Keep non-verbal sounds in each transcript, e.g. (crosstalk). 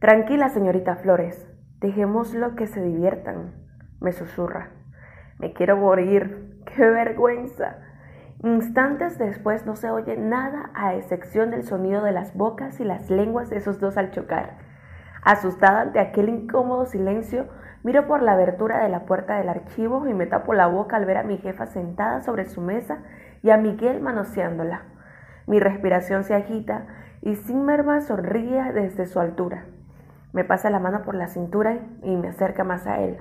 Tranquila, señorita Flores, dejémoslo que se diviertan, me susurra. Me quiero morir, qué vergüenza. Instantes después no se oye nada a excepción del sonido de las bocas y las lenguas de esos dos al chocar. Asustada ante aquel incómodo silencio, miro por la abertura de la puerta del archivo y me tapo la boca al ver a mi jefa sentada sobre su mesa y a Miguel manoseándola. Mi respiración se agita y Zimmerman sonríe desde su altura. Me pasa la mano por la cintura y me acerca más a él.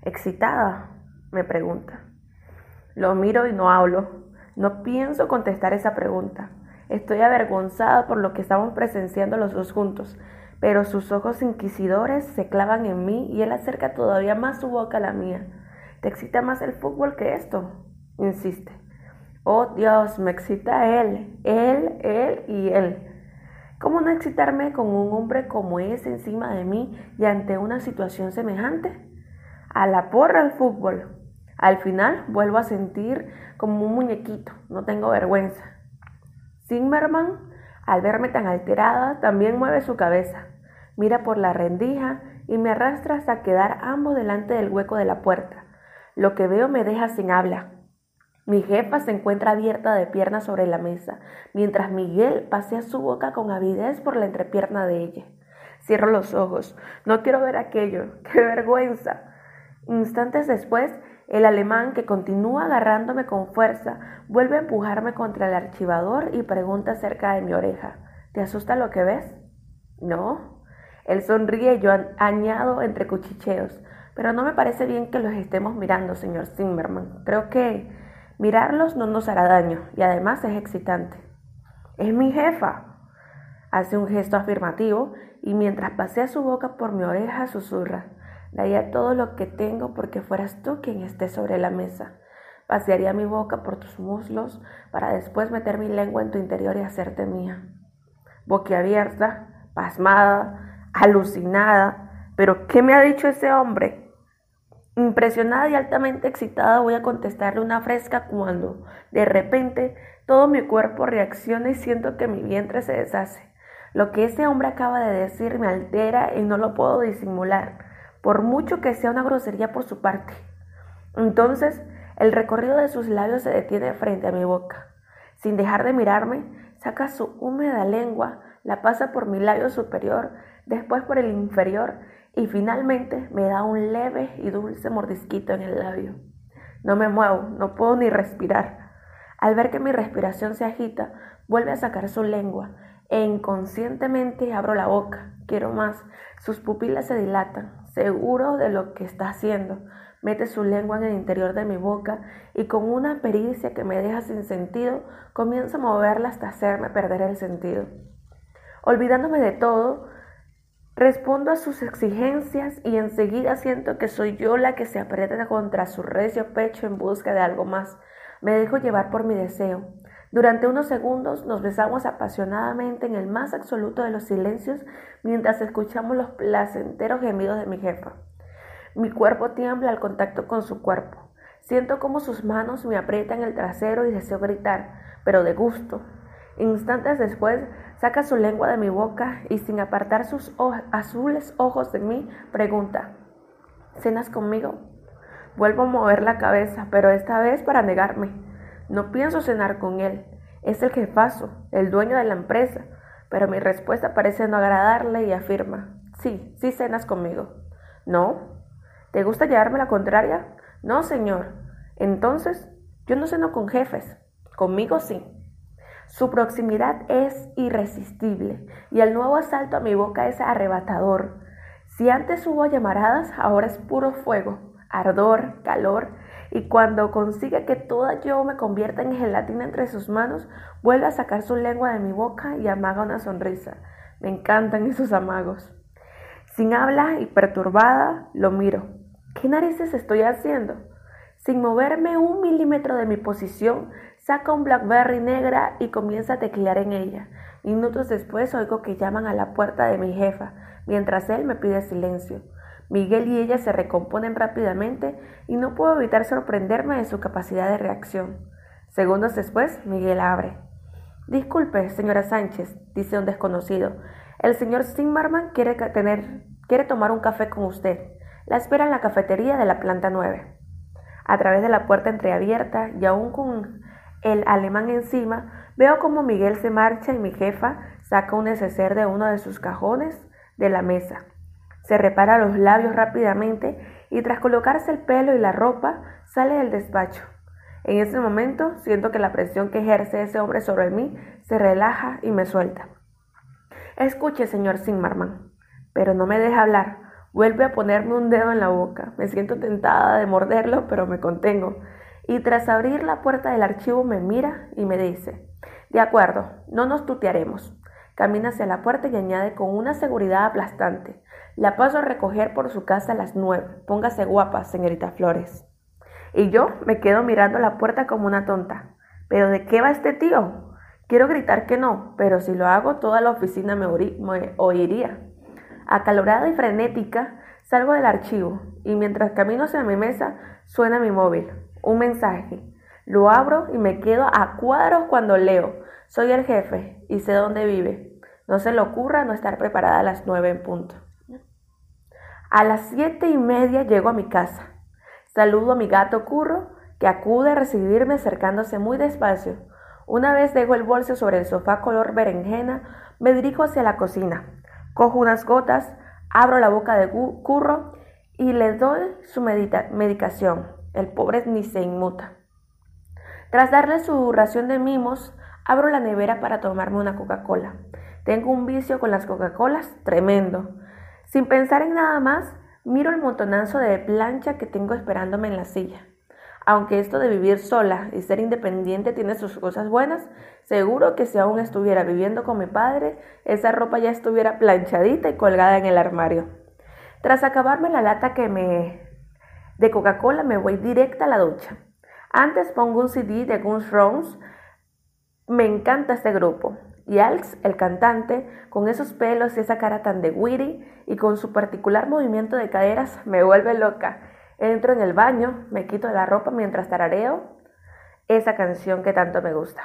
¿Excitada? me pregunta. Lo miro y no hablo. No pienso contestar esa pregunta. Estoy avergonzada por lo que estamos presenciando los dos juntos, pero sus ojos inquisidores se clavan en mí y él acerca todavía más su boca a la mía. ¿Te excita más el fútbol que esto? insiste. Oh Dios, me excita él, él, él y él. ¿Cómo no excitarme con un hombre como ese encima de mí y ante una situación semejante? A la porra el fútbol. Al final vuelvo a sentir como un muñequito, no tengo vergüenza. Zimmerman, al verme tan alterada, también mueve su cabeza, mira por la rendija y me arrastra hasta quedar ambos delante del hueco de la puerta. Lo que veo me deja sin habla. Mi jefa se encuentra abierta de piernas sobre la mesa, mientras Miguel pasea su boca con avidez por la entrepierna de ella. Cierro los ojos. No quiero ver aquello. (laughs) ¡Qué vergüenza! Instantes después, el alemán, que continúa agarrándome con fuerza, vuelve a empujarme contra el archivador y pregunta cerca de mi oreja. ¿Te asusta lo que ves? No. Él sonríe y yo añado entre cuchicheos. Pero no me parece bien que los estemos mirando, señor Zimmerman. Creo que mirarlos no nos hará daño y además es excitante. Es mi jefa. Hace un gesto afirmativo y mientras pasea su boca por mi oreja susurra. Daría todo lo que tengo porque fueras tú quien esté sobre la mesa. Pasearía mi boca por tus muslos para después meter mi lengua en tu interior y hacerte mía. Boquiabierta, pasmada, alucinada. ¿Pero qué me ha dicho ese hombre? Impresionada y altamente excitada voy a contestarle una fresca cuando, de repente, todo mi cuerpo reacciona y siento que mi vientre se deshace. Lo que ese hombre acaba de decir me altera y no lo puedo disimular por mucho que sea una grosería por su parte. Entonces, el recorrido de sus labios se detiene frente a mi boca. Sin dejar de mirarme, saca su húmeda lengua, la pasa por mi labio superior, después por el inferior y finalmente me da un leve y dulce mordisquito en el labio. No me muevo, no puedo ni respirar. Al ver que mi respiración se agita, vuelve a sacar su lengua e inconscientemente abro la boca. Quiero más. Sus pupilas se dilatan, seguro de lo que está haciendo. Mete su lengua en el interior de mi boca y con una pericia que me deja sin sentido, comienza a moverla hasta hacerme perder el sentido. Olvidándome de todo, respondo a sus exigencias y enseguida siento que soy yo la que se aprieta contra su recio pecho en busca de algo más. Me dejo llevar por mi deseo. Durante unos segundos nos besamos apasionadamente en el más absoluto de los silencios mientras escuchamos los placenteros gemidos de mi jefa. Mi cuerpo tiembla al contacto con su cuerpo. Siento como sus manos me aprietan el trasero y deseo gritar, pero de gusto. Instantes después saca su lengua de mi boca y sin apartar sus azules ojos de mí, pregunta, ¿cenas conmigo? Vuelvo a mover la cabeza, pero esta vez para negarme. No pienso cenar con él. Es el jefazo, el dueño de la empresa. Pero mi respuesta parece no agradarle y afirma, sí, sí cenas conmigo. ¿No? ¿Te gusta llevarme la contraria? No, señor. Entonces, yo no ceno con jefes. Conmigo sí. Su proximidad es irresistible y el nuevo asalto a mi boca es arrebatador. Si antes hubo llamaradas, ahora es puro fuego, ardor, calor y cuando consigue que toda yo me convierta en gelatina entre sus manos, vuelve a sacar su lengua de mi boca y amaga una sonrisa. Me encantan esos amagos. Sin habla y perturbada, lo miro. ¿Qué narices estoy haciendo? Sin moverme un milímetro de mi posición, saca un Blackberry negra y comienza a teclear en ella. Minutos después oigo que llaman a la puerta de mi jefa, mientras él me pide silencio. Miguel y ella se recomponen rápidamente y no puedo evitar sorprenderme de su capacidad de reacción. Segundos después, Miguel abre. Disculpe, señora Sánchez, dice un desconocido. El señor Zimmerman quiere, tener, quiere tomar un café con usted. La espera en la cafetería de la planta 9. A través de la puerta entreabierta y aún con el alemán encima, veo como Miguel se marcha y mi jefa saca un neceser de uno de sus cajones de la mesa. Se repara los labios rápidamente y tras colocarse el pelo y la ropa sale del despacho. En ese momento siento que la presión que ejerce ese hombre sobre mí se relaja y me suelta. Escuche, señor Zimmerman, pero no me deja hablar. Vuelve a ponerme un dedo en la boca. Me siento tentada de morderlo, pero me contengo. Y tras abrir la puerta del archivo me mira y me dice, de acuerdo, no nos tutearemos. Camina hacia la puerta y añade con una seguridad aplastante, la paso a recoger por su casa a las nueve. Póngase guapa, señorita Flores. Y yo me quedo mirando la puerta como una tonta. ¿Pero de qué va este tío? Quiero gritar que no, pero si lo hago toda la oficina me, oiría. Acalorada y frenética, salgo del archivo y mientras camino hacia mi mesa suena mi móvil. Un mensaje. Lo abro y me quedo a cuadros cuando leo. Soy el jefe y sé dónde vive. No se le ocurra no estar preparada a las nueve en punto. A las siete y media llego a mi casa. Saludo a mi gato Curro, que acude a recibirme acercándose muy despacio. Una vez dejo el bolso sobre el sofá color berenjena, me dirijo hacia la cocina. Cojo unas gotas, abro la boca de Curro y le doy su medicación. El pobre ni se inmuta. Tras darle su ración de mimos, abro la nevera para tomarme una Coca-Cola. Tengo un vicio con las Coca-Colas tremendo. Sin pensar en nada más, Miro el montonazo de plancha que tengo esperándome en la silla. Aunque esto de vivir sola y ser independiente tiene sus cosas buenas, seguro que si aún estuviera viviendo con mi padre, esa ropa ya estuviera planchadita y colgada en el armario. Tras acabarme la lata que me de Coca-Cola, me voy directa a la ducha. Antes pongo un CD de Guns Roses. Me encanta este grupo. Y Alex, el cantante, con esos pelos y esa cara tan de witty y con su particular movimiento de caderas, (laughs) me vuelve loca. Entro en el baño, me quito la ropa mientras tarareo esa canción que tanto me gusta.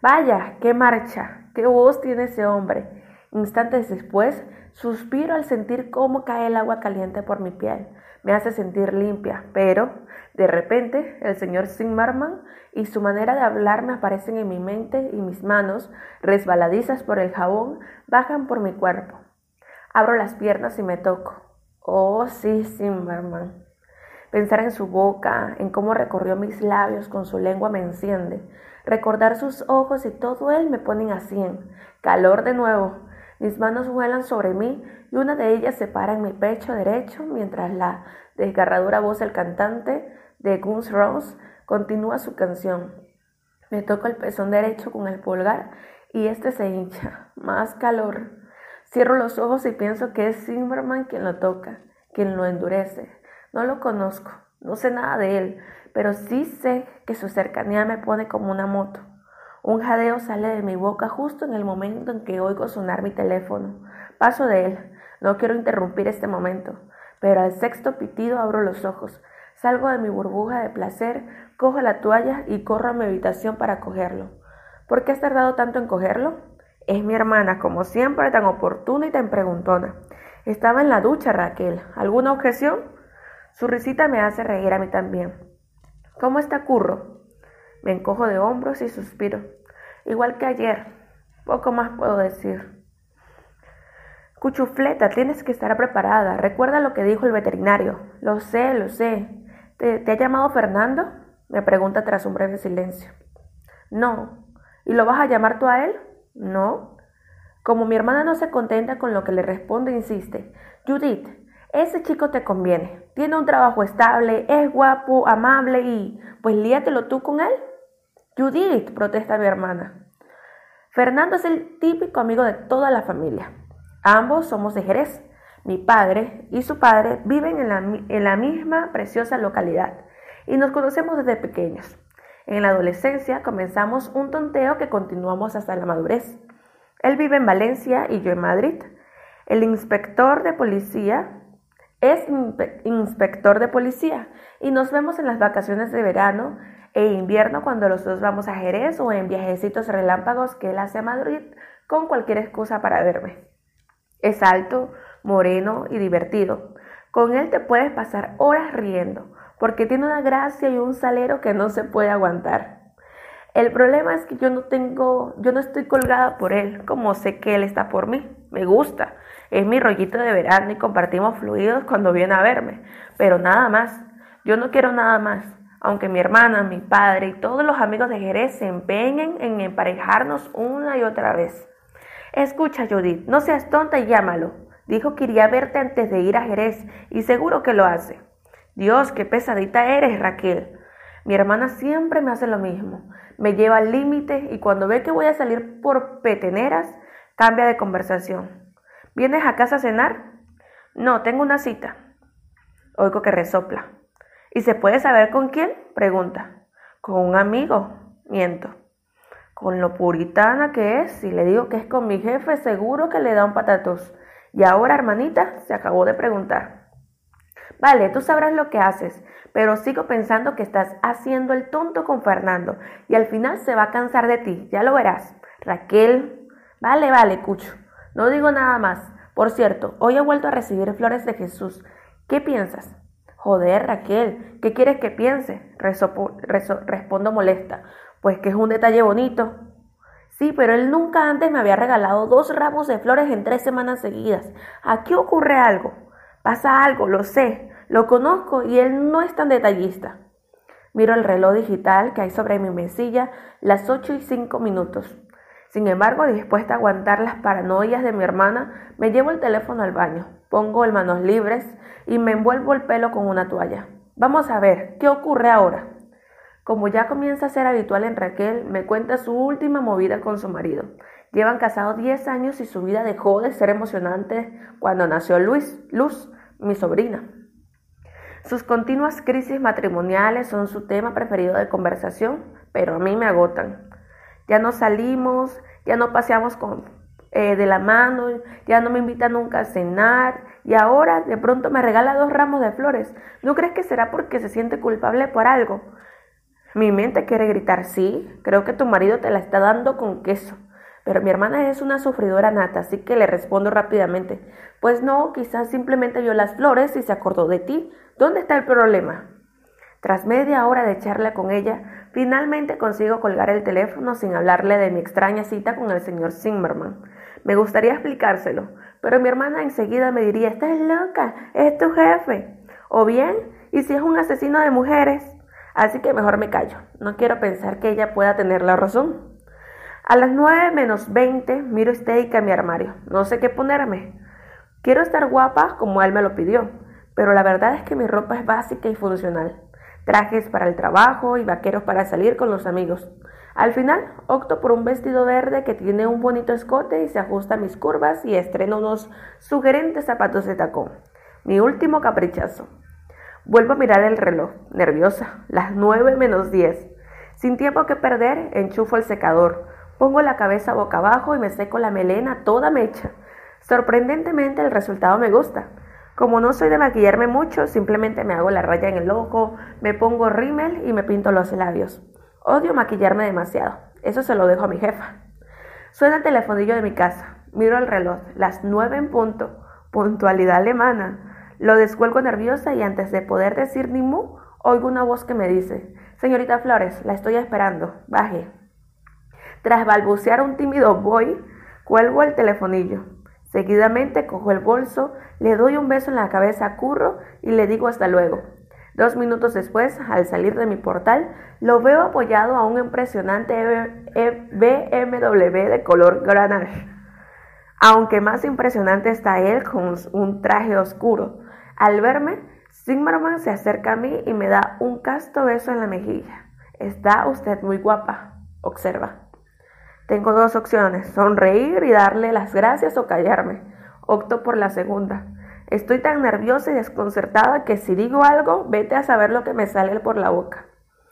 Vaya, qué marcha, qué voz tiene ese hombre. Instantes después, suspiro al sentir cómo cae el agua caliente por mi piel. Me hace sentir limpia, pero de repente el señor Zimmerman y su manera de hablar me aparecen en mi mente y mis manos, resbaladizas por el jabón, bajan por mi cuerpo. Abro las piernas y me toco. Oh, sí, Zimmerman. Pensar en su boca, en cómo recorrió mis labios con su lengua me enciende. Recordar sus ojos y todo él me ponen a cien. Calor de nuevo. Mis manos vuelan sobre mí y una de ellas se para en mi pecho derecho mientras la desgarradora voz del cantante de Guns Rose continúa su canción. Me toco el pezón derecho con el pulgar y este se hincha. (laughs) Más calor. Cierro los ojos y pienso que es Zimmerman quien lo toca, quien lo endurece. No lo conozco, no sé nada de él, pero sí sé que su cercanía me pone como una moto. Un jadeo sale de mi boca justo en el momento en que oigo sonar mi teléfono. Paso de él. No quiero interrumpir este momento, pero al sexto pitido abro los ojos. Salgo de mi burbuja de placer, cojo la toalla y corro a mi habitación para cogerlo. ¿Por qué has tardado tanto en cogerlo? Es mi hermana, como siempre, tan oportuna y tan preguntona. Estaba en la ducha, Raquel. ¿Alguna objeción? Su risita me hace reír a mí también. ¿Cómo está Curro? Me encojo de hombros y suspiro. Igual que ayer. Poco más puedo decir. Cuchufleta, tienes que estar preparada. Recuerda lo que dijo el veterinario. Lo sé, lo sé. ¿Te, ha llamado Fernando? Me pregunta tras un breve silencio. No. ¿Y lo vas a llamar tú a él? No. Como mi hermana no se contenta con lo que le responde, insiste. Judith, ese chico te conviene. Tiene un trabajo estable, es guapo, amable y... Pues líatelo tú con él. Judith, protesta mi hermana. Fernando es el típico amigo de toda la familia. Ambos somos de Jerez. Mi padre y su padre viven en la, en la misma preciosa localidad y nos conocemos desde pequeños. En la adolescencia comenzamos un tonteo que continuamos hasta la madurez. Él vive en Valencia y yo en Madrid. El inspector de policía es inspector de policía y nos vemos en las vacaciones de verano e invierno cuando los dos vamos a Jerez o en viajecitos relámpagos que él hace a Madrid con cualquier excusa para verme. Es alto, moreno y divertido. Con él te puedes pasar horas riendo, porque tiene una gracia y un salero que no se puede aguantar. El problema es que yo no tengo, yo no estoy colgada por él, como sé que él está por mí. Me gusta, es mi rollito de verano y compartimos fluidos cuando viene a verme, pero nada más. Yo no quiero nada más, aunque mi hermana, mi padre y todos los amigos de Jerez se empeñen en emparejarnos una y otra vez. Escucha, Judith, no seas tonta y llámalo. Dijo que iría a verte antes de ir a Jerez y seguro que lo hace. Dios, qué pesadita eres, Raquel. Mi hermana siempre me hace lo mismo. Me lleva al límite y cuando ve que voy a salir por peteneras, cambia de conversación. ¿Vienes a casa a cenar? No, tengo una cita. Oigo que resopla. ¿Y se puede saber con quién? Pregunta. Con un amigo. Miento. Con lo puritana que es, si le digo que es con mi jefe, seguro que le da un patatús. Y ahora, hermanita, se acabó de preguntar. Vale, tú sabrás lo que haces, pero sigo pensando que estás haciendo el tonto con Fernando y al final se va a cansar de ti, ya lo verás. Raquel, vale, vale, Cucho, no digo nada más. Por cierto, hoy he vuelto a recibir flores de Jesús. ¿Qué piensas? Joder, Raquel, ¿qué quieres que piense? respondo molesta. Pues que es un detalle bonito. Sí, pero él nunca antes me había regalado dos ramos de flores en tres semanas seguidas. Aquí ocurre algo. Pasa algo, lo sé, lo conozco y él no es tan detallista. Miro el reloj digital que hay sobre mi mesilla, las ocho y cinco minutos. Sin embargo, dispuesta a aguantar las paranoias de mi hermana, me llevo el teléfono al baño, pongo el manos libres y me envuelvo el pelo con una toalla. Vamos a ver, ¿qué ocurre ahora? Como ya comienza a ser habitual en Raquel, me cuenta su última movida con su marido. Llevan casados 10 años y su vida dejó de ser emocionante cuando nació Luis, Luz, mi sobrina. Sus continuas crisis matrimoniales son su tema preferido de conversación, pero a mí me agotan. Ya no salimos, ya no paseamos con, eh, de la mano, ya no me invita nunca a cenar y ahora de pronto me regala dos ramos de flores. ¿No crees que será porque se siente culpable por algo? Mi mente quiere gritar, sí, creo que tu marido te la está dando con queso. Pero mi hermana es una sufridora nata, así que le respondo rápidamente. Pues no, quizás simplemente vio las flores y se acordó de ti. ¿Dónde está el problema? Tras media hora de charla con ella, finalmente consigo colgar el teléfono sin hablarle de mi extraña cita con el señor Zimmerman. Me gustaría explicárselo, pero mi hermana enseguida me diría, estás loca, es tu jefe. O bien, ¿y si es un asesino de mujeres? Así que mejor me callo, no quiero pensar que ella pueda tener la razón. A las 9 menos 20 miro estética en mi armario, no sé qué ponerme. Quiero estar guapa como él me lo pidió, pero la verdad es que mi ropa es básica y funcional trajes para el trabajo y vaqueros para salir con los amigos. Al final opto por un vestido verde que tiene un bonito escote y se ajusta a mis curvas y estreno unos sugerentes zapatos de tacón. Mi último caprichazo. Vuelvo a mirar el reloj, nerviosa, las 9 menos 10. Sin tiempo que perder, enchufo el secador, pongo la cabeza boca abajo y me seco la melena toda mecha. Sorprendentemente el resultado me gusta. Como no soy de maquillarme mucho, simplemente me hago la raya en el ojo, me pongo rímel y me pinto los labios. Odio maquillarme demasiado. Eso se lo dejo a mi jefa. Suena el telefonillo de mi casa. Miro el reloj. Las nueve en punto. Puntualidad alemana. Lo descuelgo nerviosa y antes de poder decir ni mu, oigo una voz que me dice, Señorita Flores, la estoy esperando. Baje. Tras balbucear un tímido voy, cuelgo el telefonillo. Seguidamente cojo el bolso, le doy un beso en la cabeza a Curro y le digo hasta luego. Dos minutos después, al salir de mi portal, lo veo apoyado a un impresionante BMW de color granage. Aunque más impresionante está él con un traje oscuro. Al verme, Zimmerman se acerca a mí y me da un casto beso en la mejilla. Está usted muy guapa, observa. Tengo dos opciones, sonreír y darle las gracias o callarme. Opto por la segunda. Estoy tan nerviosa y desconcertada que si digo algo, vete a saber lo que me sale por la boca.